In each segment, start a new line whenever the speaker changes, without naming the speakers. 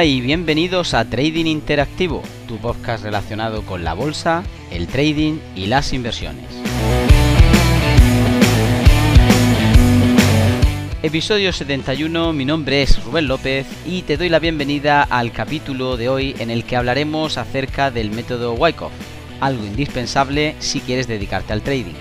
Y bienvenidos a Trading Interactivo, tu podcast relacionado con la bolsa, el trading y las inversiones. Episodio 71, mi nombre es Rubén López y te doy la bienvenida al capítulo de hoy en el que hablaremos acerca del método Wyckoff, algo indispensable si quieres dedicarte al trading.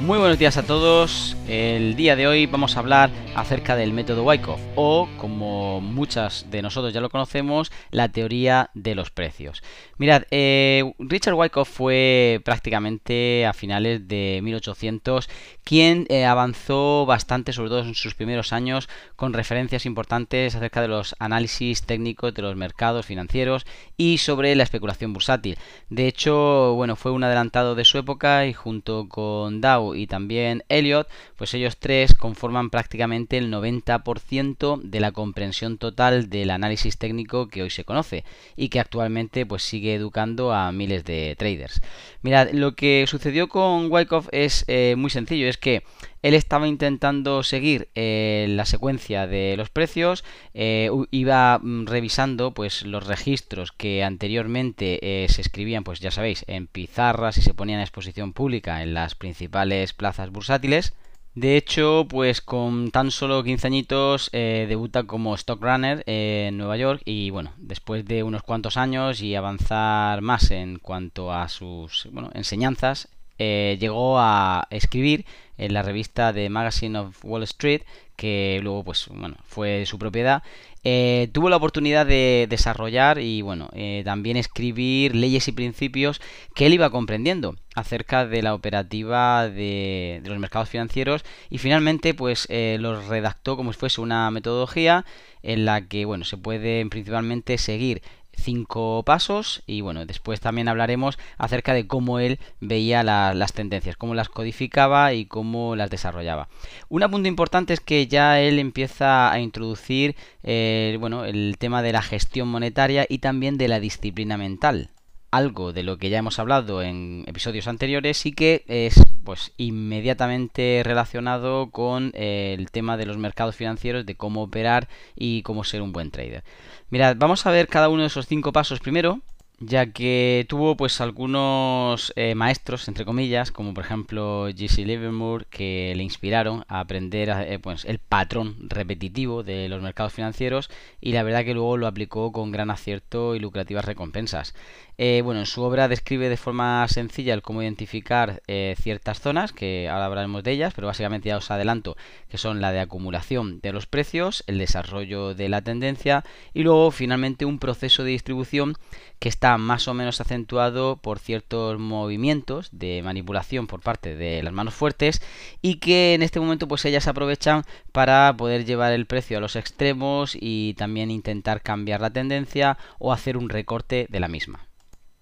Muy buenos días a todos. El día de hoy vamos a hablar acerca del método Wyckoff o, como muchas de nosotros ya lo conocemos, la teoría de los precios. Mirad, eh, Richard Wyckoff fue prácticamente a finales de 1800 quien eh, avanzó bastante, sobre todo en sus primeros años, con referencias importantes acerca de los análisis técnicos de los mercados financieros y sobre la especulación bursátil. De hecho, bueno, fue un adelantado de su época y junto con Dow y también Elliot, pues ellos tres conforman prácticamente el 90% de la comprensión total del análisis técnico que hoy se conoce y que actualmente pues sigue educando a miles de traders. Mirad, lo que sucedió con Wyckoff es eh, muy sencillo, es que él estaba intentando seguir eh, la secuencia de los precios, eh, iba mm, revisando pues los registros que anteriormente se escribían, pues ya sabéis, en pizarras y se ponían a exposición pública en las principales plazas bursátiles. De hecho, pues con tan solo 15 añitos eh, debuta como stock runner en Nueva York y bueno, después de unos cuantos años y avanzar más en cuanto a sus enseñanzas, eh, llegó a escribir en la revista de Magazine of Wall Street, que luego pues bueno, fue su propiedad eh, tuvo la oportunidad de desarrollar y bueno, eh, también escribir leyes y principios que él iba comprendiendo acerca de la operativa de, los mercados financieros y finalmente pues eh, los redactó como si fuese una metodología en la que bueno se puede principalmente seguir cinco pasos y bueno, después también hablaremos acerca de cómo él veía las tendencias, cómo las codificaba y cómo las desarrollaba. Un punto importante es que ya él empieza a introducir eh, bueno, el tema de la gestión monetaria y también de la disciplina mental algo de lo que ya hemos hablado en episodios anteriores y que es pues inmediatamente relacionado con eh, el tema de los mercados financieros, de cómo operar y cómo ser un buen trader. Mirad, vamos a ver cada uno de esos cinco pasos primero ya que tuvo pues algunos eh, maestros, entre comillas, como por ejemplo Jesse Livermore, que le inspiraron a aprender eh, pues, el patrón repetitivo de los mercados financieros y la verdad que luego lo aplicó con gran acierto y lucrativas recompensas. Eh, bueno, en su obra describe de forma sencilla el cómo identificar ciertas zonas, que ahora hablaremos de ellas, pero básicamente ya os adelanto que son la de acumulación de los precios, el desarrollo de la tendencia y luego finalmente un proceso de distribución que está más o menos acentuado por ciertos movimientos de manipulación por parte de las manos fuertes y que en este momento pues ellas aprovechan para poder llevar el precio a los extremos y también intentar cambiar la tendencia o hacer un recorte de la misma.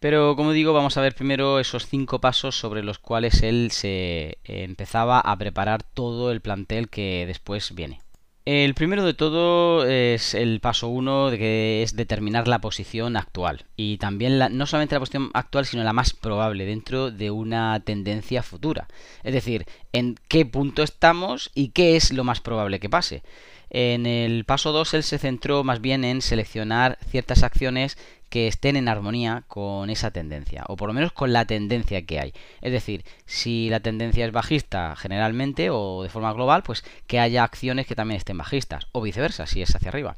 Pero como digo, vamos a ver primero esos cinco pasos sobre los cuales él se empezaba a preparar todo el plantel que después viene. El primero de todo es el paso uno, que es determinar la posición actual. Y también no solamente la posición actual, sino la más probable dentro de una tendencia futura. Es decir, en qué punto estamos y qué es lo más probable que pase. En el paso 2 él se centró más bien en seleccionar ciertas acciones que estén en armonía con esa tendencia, o por lo menos con la tendencia que hay. Es decir, si la tendencia es bajista generalmente o de forma global, pues que haya acciones que también estén bajistas, o viceversa, si es hacia arriba.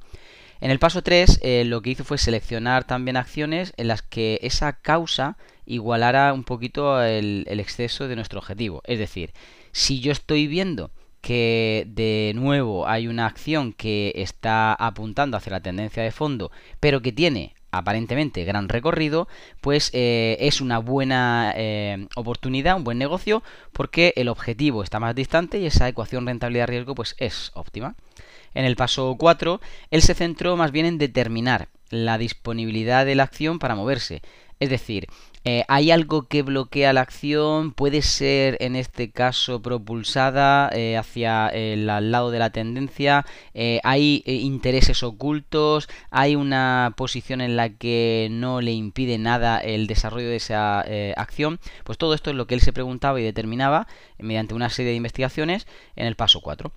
En el paso 3 eh, lo que hizo fue seleccionar también acciones en las que esa causa igualara un poquito el, el exceso de nuestro objetivo. Es decir, si yo estoy viendo que de nuevo hay una acción que está apuntando hacia la tendencia de fondo, pero que tiene aparentemente gran recorrido, pues eh, es una buena eh, oportunidad, un buen negocio, porque el objetivo está más distante y esa ecuación rentabilidad-riesgo pues es óptima. En el paso 4, él se centró más bien en determinar la disponibilidad de la acción para moverse. Es decir, eh, ¿Hay algo que bloquea la acción? ¿Puede ser en este caso propulsada eh, hacia el lado de la tendencia? Eh, ¿Hay intereses ocultos? ¿Hay una posición en la que no le impide nada el desarrollo de esa acción? Pues todo esto es lo que él se preguntaba y determinaba mediante una serie de investigaciones en el paso 4.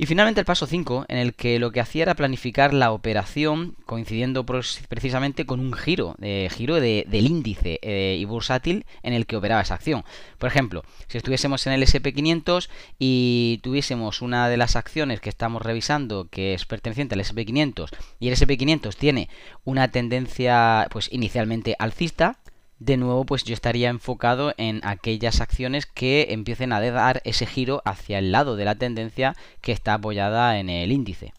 Y finalmente el paso 5, en el que lo que hacía era planificar la operación coincidiendo precisamente con un giro, eh, giro del índice eh, y bursátil en el que operaba esa acción. Por ejemplo, si estuviésemos en el SP500 y tuviésemos una de las acciones que estamos revisando que es perteneciente al SP500 y el SP500 tiene una tendencia pues inicialmente alcista, de nuevo pues yo estaría enfocado en aquellas acciones que empiecen a dar ese giro hacia el lado de la tendencia que está apoyada en el índice.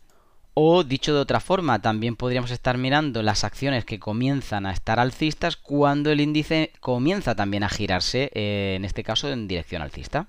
O dicho de otra forma, también podríamos estar mirando las acciones que comienzan a estar alcistas cuando el índice comienza también a girarse, eh, en este caso en dirección alcista.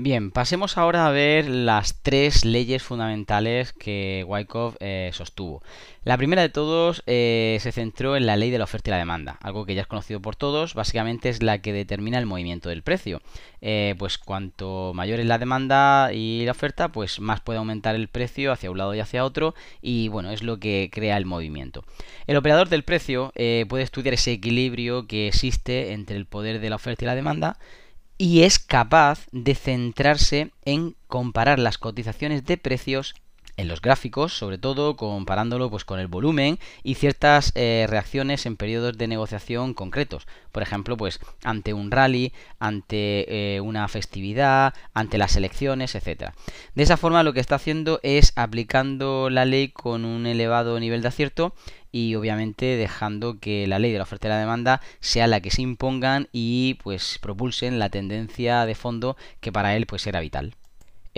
Bien, pasemos ahora a ver las tres leyes fundamentales que Wyckoff eh, sostuvo. La primera de todos eh, se centró en la ley de la oferta y la demanda, algo que ya es conocido por todos, básicamente es la que determina el movimiento del precio. Eh, pues cuanto mayor es la demanda y la oferta, pues más puede aumentar el precio hacia un lado y hacia otro, y bueno, es lo que crea el movimiento. El operador del precio puede estudiar ese equilibrio que existe entre el poder de la oferta y la demanda, y es capaz de centrarse en comparar las cotizaciones de precios en los gráficos, sobre todo comparándolo pues con el volumen y ciertas eh, reacciones en periodos de negociación concretos. Por ejemplo, pues ante un rally, ante eh, una festividad, ante las elecciones, etcétera. De esa forma lo que está haciendo es aplicando la ley con un elevado nivel de acierto y obviamente dejando que la ley de la oferta y la demanda sea la que se impongan y pues propulsen la tendencia de fondo que para él pues era vital.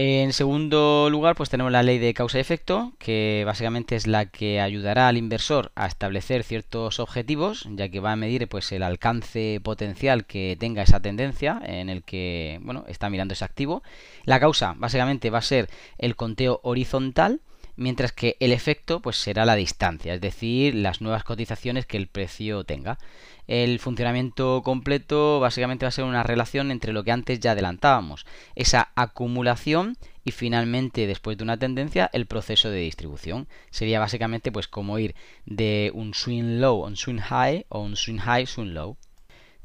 En segundo lugar, pues tenemos la ley de causa y efecto, que básicamente es la que ayudará al inversor a establecer ciertos objetivos, ya que va a medir pues el alcance potencial que tenga esa tendencia en el que, bueno, está mirando ese activo. La causa básicamente va a ser el conteo horizontal mientras que el efecto pues será la distancia, es decir, las nuevas cotizaciones que el precio tenga. El funcionamiento completo básicamente va a ser una relación entre lo que antes ya adelantábamos, esa acumulación y finalmente después de una tendencia el proceso de distribución. Sería básicamente pues como ir de un swing low a un swing high o un swing high swing low.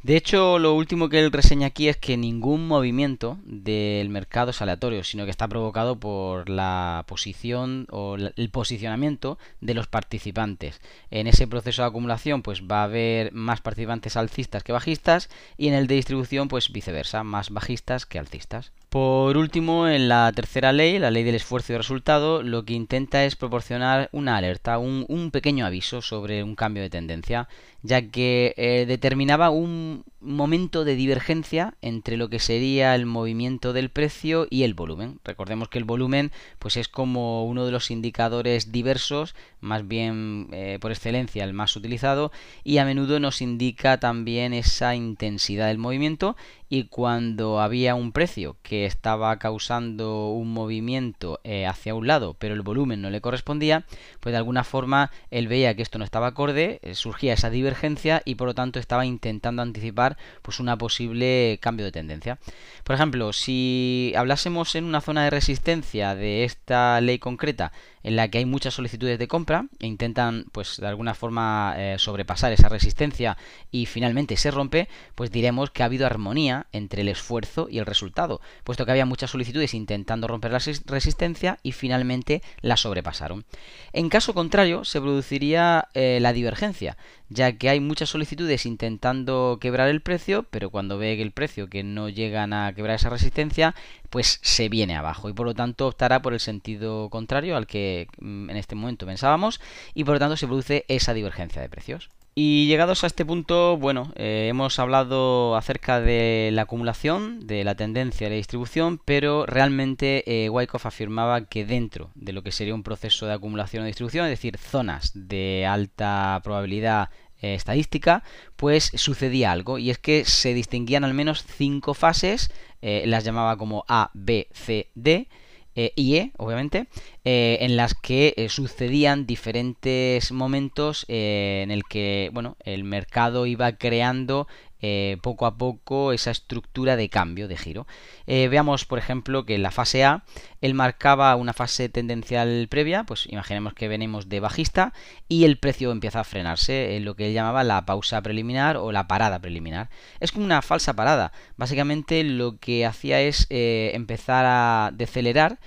De hecho, lo último que él reseña aquí es que ningún movimiento del mercado es aleatorio, sino que está provocado por la posición o el posicionamiento de los participantes. En ese proceso de acumulación, pues va a haber más participantes alcistas que bajistas y en el de distribución, pues viceversa, más bajistas que alcistas. Por último, en la tercera ley, la ley del esfuerzo y resultado, lo que intenta es proporcionar una alerta, un, pequeño aviso sobre un cambio de tendencia, ya que eh, determinaba un momento de divergencia entre lo que sería el movimiento del precio y el volumen. Recordemos que el volumen pues es como uno de los indicadores diversos, más bien eh, por excelencia el más utilizado, y a menudo nos indica también esa intensidad del movimiento y cuando había un precio que estaba causando un movimiento eh, hacia un lado pero el volumen no le correspondía, pues de alguna forma él veía que esto no estaba acorde, eh, surgía esa divergencia y por lo tanto estaba intentando anticipar pues una posible cambio de tendencia. Por ejemplo, si hablásemos en una zona de resistencia de esta ley concreta en la que hay muchas solicitudes de compra e intentan pues de alguna forma eh, sobrepasar esa resistencia y finalmente se rompe, pues diremos que ha habido armonía entre el esfuerzo y el resultado, puesto que había muchas solicitudes intentando romper la resistencia y finalmente la sobrepasaron. En caso contrario, se produciría eh, la divergencia, ya que hay muchas solicitudes intentando quebrar el precio, pero cuando ve que el precio que no llegan a quebrar esa resistencia, pues se viene abajo y por lo tanto optará por el sentido contrario al que mm, en este momento pensábamos y por lo tanto se produce esa divergencia de precios. Y llegados a este punto, bueno, eh, hemos hablado acerca de la acumulación, de la tendencia de la distribución, pero realmente eh, Wyckoff afirmaba que dentro de lo que sería un proceso de acumulación o distribución, es decir, zonas de alta probabilidad eh, estadística, pues sucedía algo. Y es que se distinguían al menos cinco fases, las llamaba como A, B, C, D, eh, y E, obviamente, eh, en las que eh, sucedían diferentes momentos en el que bueno, el mercado iba creando eh, poco a poco esa estructura de cambio de giro. Eh, veamos, por ejemplo, que en la fase A él marcaba una fase tendencial previa, pues imaginemos que venimos de bajista y el precio empieza a frenarse, en lo que él llamaba la pausa preliminar o la parada preliminar. Es como una falsa parada. Básicamente lo que hacía es eh, empezar a decelerar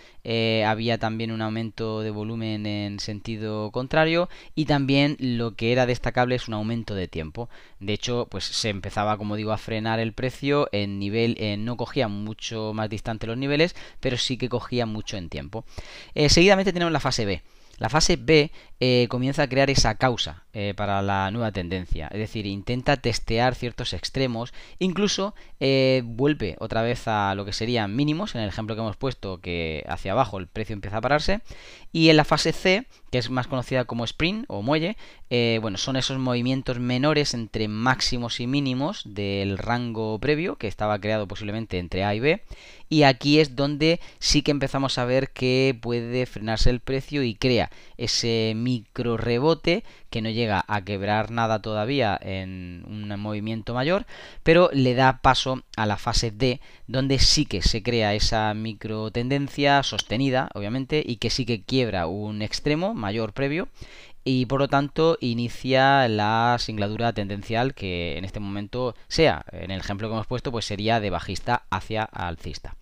había también un aumento de volumen en sentido contrario y también lo que era destacable es un aumento de tiempo. De hecho, pues se empezaba, como digo, a frenar el precio en nivel, eh, no cogía mucho más distante los niveles, pero sí que cogía mucho en tiempo. Eh, seguidamente tenemos la fase B. La fase B eh, comienza a crear esa causa eh, para la nueva tendencia, es decir, intenta testear ciertos extremos, incluso eh, vuelve otra vez a lo que serían mínimos, en el ejemplo que hemos puesto, que hacia abajo el precio empieza a pararse, y en la fase C, que es más conocida como sprint o muelle, bueno, son esos movimientos menores entre máximos y mínimos del rango previo, que estaba creado posiblemente entre A y B, y aquí es donde sí que empezamos a ver que puede frenarse el precio y crea ese micro rebote que no llega a quebrar nada todavía en un movimiento mayor, pero le da paso a la fase D, donde sí que se crea esa micro tendencia sostenida, obviamente, y que sí que quiebra un extremo mayor previo y por lo tanto inicia la singladura tendencial que en este momento sea, en el ejemplo que hemos puesto, pues sería de bajista hacia alcista.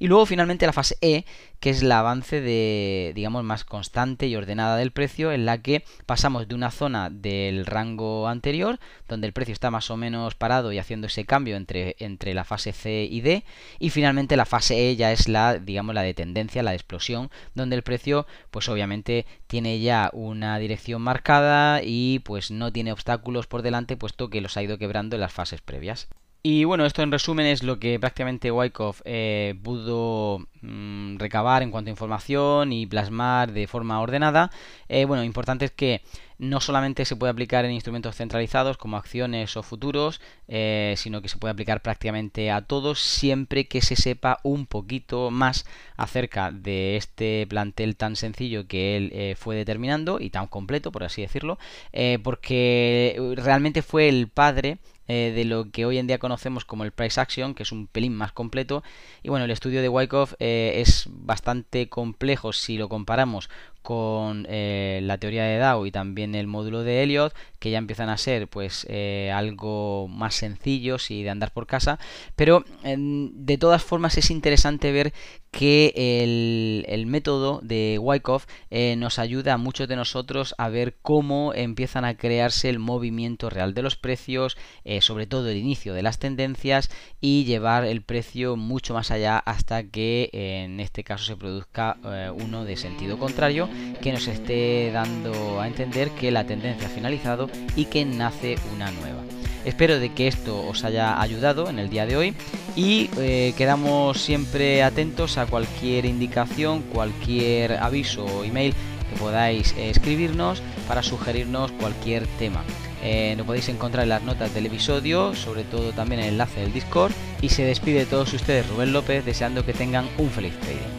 Y luego finalmente la fase E, que es el avance de, digamos, más constante y ordenada del precio, en la que pasamos de una zona del rango anterior, donde el precio está más o menos parado y haciendo ese cambio entre, entre la fase C y D, y finalmente la fase E ya es la, digamos, la de tendencia, la de explosión, donde el precio, pues obviamente tiene ya una dirección marcada y pues no tiene obstáculos por delante, puesto que los ha ido quebrando en las fases previas. Y bueno, esto en resumen es lo que prácticamente Wyckoff eh, pudo mm, recabar en cuanto a información y plasmar de forma ordenada. Eh, bueno, importante es que no solamente se puede aplicar en instrumentos centralizados como acciones o futuros, eh, sino que se puede aplicar prácticamente a todos siempre que se sepa un poquito más acerca de este plantel tan sencillo que él fue determinando y tan completo, por así decirlo, porque realmente fue el padre eh, de lo que hoy en día conocemos como el price action, que es un pelín más completo. Y bueno, el estudio de Wyckoff eh, es bastante complejo si lo comparamos con eh, la teoría de Dow y también el módulo de Elliot, que ya empiezan a ser pues algo más sencillos y de andar por casa. Pero de todas formas es interesante ver que el, método de Wyckoff eh, nos ayuda a muchos de nosotros a ver cómo empiezan a crearse el movimiento real de los precios, eh, sobre todo el inicio de las tendencias y llevar el precio mucho más allá hasta que en este caso se produzca eh, uno de sentido contrario que nos esté dando a entender que la tendencia ha finalizado y que nace una nueva. Espero de que esto os haya ayudado en el día de hoy y eh, quedamos siempre atentos a cualquier indicación, cualquier aviso o email que podáis escribirnos para sugerirnos cualquier tema. Eh, lo podéis encontrar en las notas del episodio, sobre todo también en el enlace del Discord. Y se despide de todos ustedes Rubén López deseando que tengan un feliz trading.